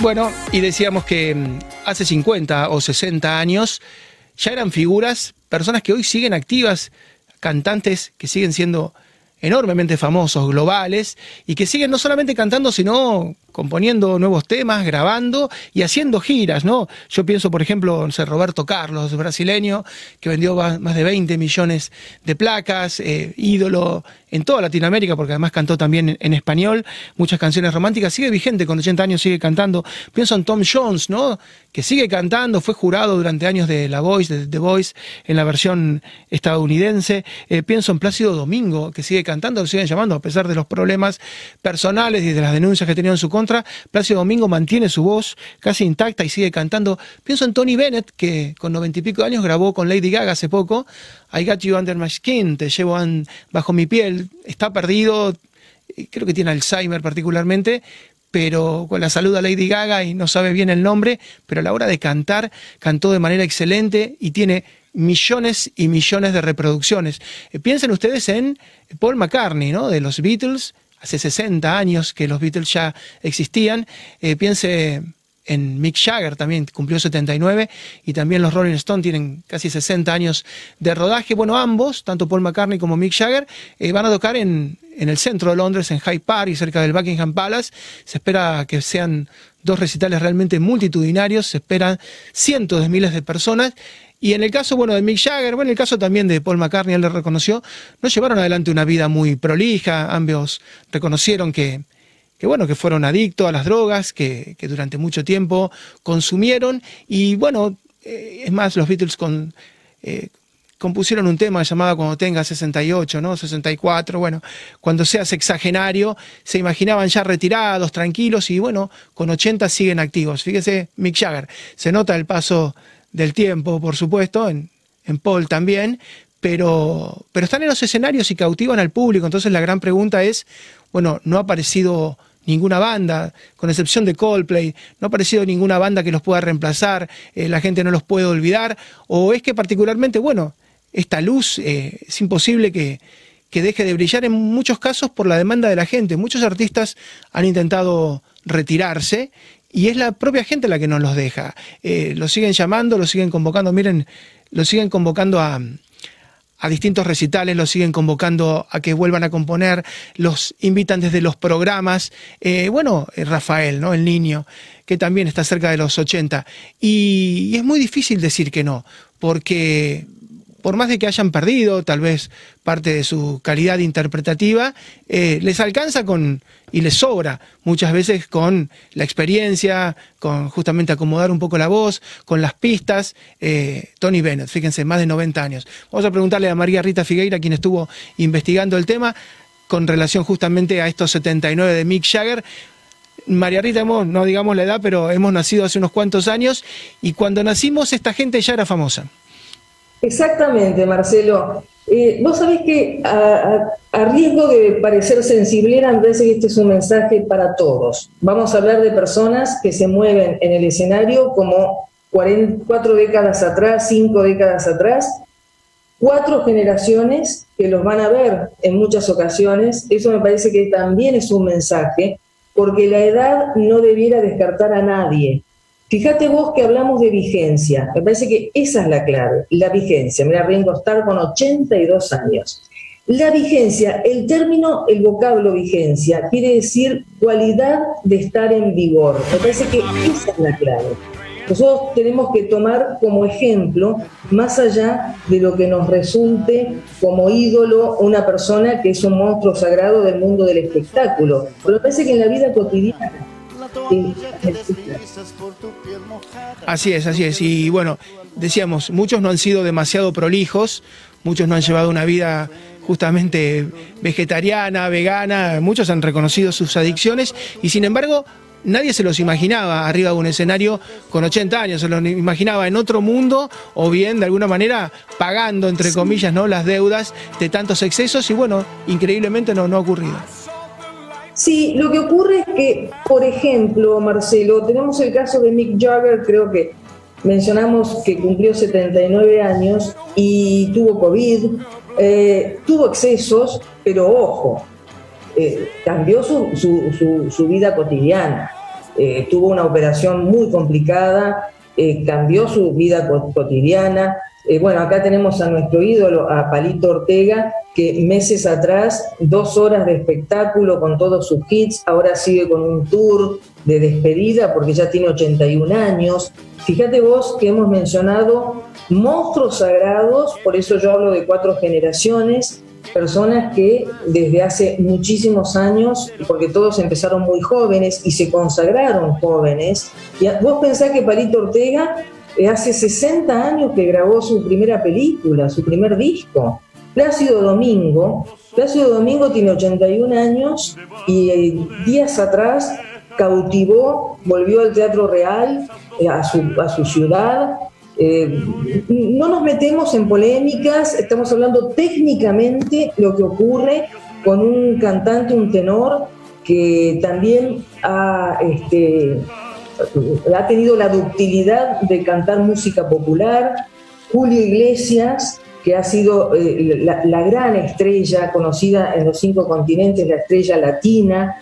Bueno, y decíamos que mm, hace 50 o 60 años ya eran figuras, personas que hoy siguen activas, cantantes que siguen siendo enormemente famosos, globales, y que siguen no solamente cantando, sino componiendo nuevos temas, grabando y haciendo giras, ¿no? Yo pienso, por ejemplo, en Roberto Carlos, brasileño, que vendió más de 20 millones de placas, eh, ídolo en toda Latinoamérica, porque además cantó también en, español, muchas canciones románticas, sigue vigente, con 80 años sigue cantando. Pienso en Tom Jones, ¿no? Que sigue cantando, fue jurado durante años de La Voice, The Voice, en la versión estadounidense. Eh, pienso en Plácido Domingo, que sigue cantando, lo siguen llamando, a pesar de los problemas personales y de las denuncias que tenía en su contra. Plácido Domingo mantiene su voz casi intacta y sigue cantando. Pienso en Tony Bennett, que con noventa y pico años grabó con Lady Gaga hace poco, I Got You Under My Skin, te llevo bajo mi piel, está perdido, creo que tiene Alzheimer particularmente, pero con la salud a Lady Gaga y no sabe bien el nombre, pero a la hora de cantar, cantó de manera excelente y tiene millones y millones de reproducciones. Eh, piensen ustedes en Paul McCartney, ¿no? De los Beatles, hace 60 años que los Beatles ya existían. Eh, piense en Mick Jagger también cumplió 79 y también los Rolling Stones tienen casi 60 años de rodaje. Bueno, ambos, tanto Paul McCartney como Mick Jagger, eh, van a tocar en, en, el centro de Londres, en Hyde Park y cerca del Buckingham Palace. Se espera que sean dos recitales realmente multitudinarios, se esperan cientos de miles de personas. Y en el caso, bueno, de Mick Jagger, bueno, en el caso también de Paul McCartney, él le reconoció, no llevaron adelante una vida muy prolija, ambos reconocieron que que bueno, que fueron adictos a las drogas, que, durante mucho tiempo consumieron y bueno, eh, es más, los Beatles eh, compusieron un tema llamado Cuando tenga 68, ¿no? 64, bueno, cuando seas sexagenario, se imaginaban ya retirados, tranquilos y bueno, con 80 siguen activos. Fíjese, Mick Jagger, se nota el paso del tiempo, por supuesto, en, en Paul también, pero, pero están en los escenarios y cautivan al público, entonces la gran pregunta es, bueno, no ha aparecido ninguna banda, con excepción de Coldplay, no ha aparecido ninguna banda que los pueda reemplazar, eh, la gente no los puede olvidar, o es que particularmente, bueno, esta luz eh, es imposible que, que deje de brillar en muchos casos por la demanda de la gente. Muchos artistas han intentado retirarse y es la propia gente la que no los deja. Eh, lo siguen llamando, lo siguen convocando, miren, lo siguen convocando a, a distintos recitales, los siguen convocando a que vuelvan a componer, los invitan desde los programas. Eh, bueno, eh, Rafael, ¿no? El niño, que también está cerca de los 80. y es muy difícil decir que no, porque por más de que hayan perdido tal vez parte de su calidad interpretativa, eh, les alcanza con y les sobra muchas veces con la experiencia, con justamente acomodar un poco la voz, con las pistas. Eh, Tony Bennett, fíjense, más de 90 años. Vamos a preguntarle a María Rita Figueira, quien estuvo investigando el tema, con relación justamente a estos 79 de Mick Jagger. María Rita, no digamos la edad, pero hemos nacido hace unos cuantos años y cuando nacimos esta gente ya era famosa. Exactamente, Marcelo. Eh, vos sabés que a, riesgo de parecer sensiblera, me parece que este es un mensaje para todos. Vamos a hablar de personas que se mueven en el escenario como cuatro décadas atrás, cinco décadas atrás, cuatro generaciones que los van a ver en muchas ocasiones. Eso me parece que también es un mensaje, porque la edad no debiera descartar a nadie. Fíjate vos que hablamos de vigencia, me parece que esa es la clave, la vigencia. Mira, Ringo Starr con 82 años. La vigencia, el término, el vocablo vigencia, quiere decir cualidad de estar en vigor. Me parece que esa es la clave. Nosotros tenemos que tomar como ejemplo, más allá de lo que nos resulte como ídolo una persona que es un monstruo sagrado del mundo del espectáculo, pero me parece que en la vida cotidiana Así es, así es. Y bueno, decíamos, muchos no han sido demasiado prolijos, muchos no han llevado una vida justamente vegetariana, vegana, muchos han reconocido sus adicciones y sin embargo nadie se los imaginaba arriba de un escenario con 80 años, se los imaginaba en otro mundo o bien de alguna manera pagando entre comillas ¿no? las deudas de tantos excesos y bueno, increíblemente no, no ha ocurrido. Sí, lo que ocurre es que, por ejemplo, Marcelo, tenemos el caso de Mick Jagger, creo que mencionamos que cumplió 79 años y tuvo COVID, eh, tuvo excesos, pero ojo, eh, cambió su, vida cotidiana. eh, tuvo una operación muy complicada, eh, cambió su vida cotidiana. Eh, bueno, acá tenemos a nuestro ídolo, a Palito Ortega, que meses atrás, dos horas de espectáculo con todos sus hits, ahora sigue con un tour de despedida porque ya tiene 81 años. Fíjate vos que hemos mencionado monstruos sagrados, por eso yo hablo de cuatro generaciones, personas que desde hace muchísimos años, porque todos empezaron muy jóvenes y se consagraron jóvenes, y vos pensás que Palito Ortega eh, hace 60 años que grabó su primera película, su primer disco. Plácido Domingo, Plácido Domingo tiene 81 años y eh, días atrás cautivó, volvió al Teatro Real, eh, a, su, a su ciudad, eh, no nos metemos en polémicas, estamos hablando técnicamente lo que ocurre con un cantante, un tenor, que también ha, este, ha tenido la ductilidad de cantar música popular, Julio Iglesias, que ha sido eh, la, gran estrella conocida en los cinco continentes, la estrella latina,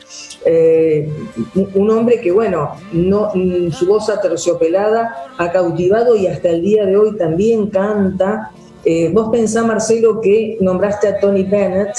eh, un hombre que, bueno, no, su voz aterciopelada ha cautivado y hasta el día de hoy también canta. Eh, vos pensás, Marcelo, que nombraste a Tony Bennett,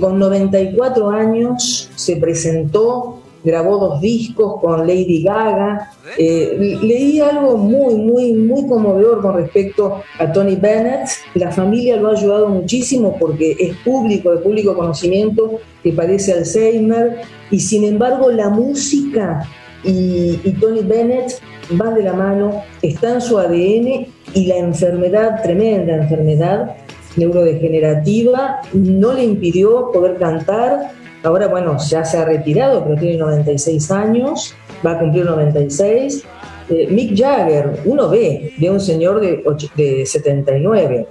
con 94 años se presentó grabó dos discos con Lady Gaga. Eh, leí algo muy, muy, muy conmovedor con respecto a Tony Bennett. La familia lo ha ayudado muchísimo porque es público, de público conocimiento, que padece Alzheimer. Y sin embargo, la música y, Tony Bennett van de la mano, está en su ADN y la enfermedad, tremenda enfermedad neurodegenerativa, no le impidió poder cantar Ahora, bueno, ya se ha retirado, pero tiene 96 años, va a cumplir 96. Eh, Mick Jagger, uno ve de un señor de, de 79.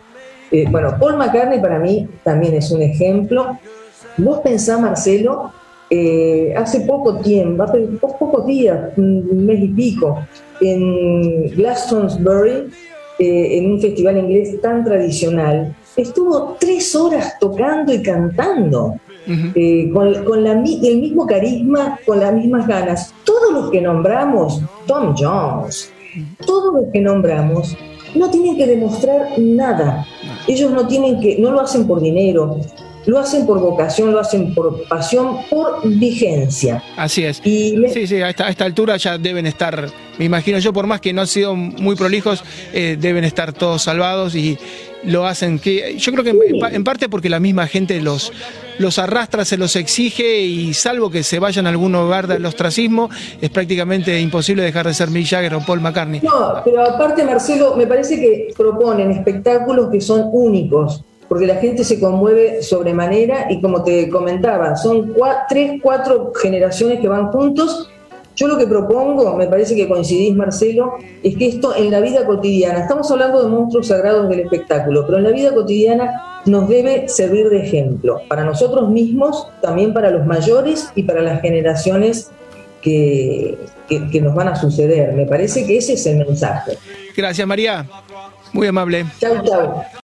Eh, bueno, Paul McCartney para mí también es un ejemplo. Vos pensás, Marcelo, eh, hace poco tiempo, hace pocos días, un mes y pico, en Glastonbury, en un festival inglés tan tradicional, estuvo tres horas tocando y cantando. Eh, con, la, el mismo carisma, con las mismas ganas. Todos los que nombramos, Tom Jones, todos los que nombramos, no tienen que demostrar nada. Ellos no tienen que, no lo hacen por dinero, lo hacen por vocación, lo hacen por pasión, por vigencia. Así es. Y sí, sí, a esta, altura ya deben estar, me imagino yo, por más que no han sido muy prolijos, eh, deben estar todos salvados y lo hacen. que Yo creo que en, parte porque la misma gente los, los arrastra, se los exige y salvo que se vayan a algún lugar del ostracismo, es prácticamente imposible dejar de ser Mick Jagger o Paul McCartney. No, pero aparte Marcelo, me parece que proponen espectáculos que son únicos, porque la gente se conmueve sobremanera y como te comentaba, son tres, cuatro generaciones que van juntos yo lo que propongo, me parece que coincidís Marcelo, es que esto en la vida cotidiana, estamos hablando de monstruos sagrados del espectáculo, pero en la vida cotidiana nos debe servir de ejemplo, para nosotros mismos, también para los mayores y para las generaciones que, que, nos van a suceder. Me parece que ese es el mensaje. Gracias María, muy amable. Chau, chau.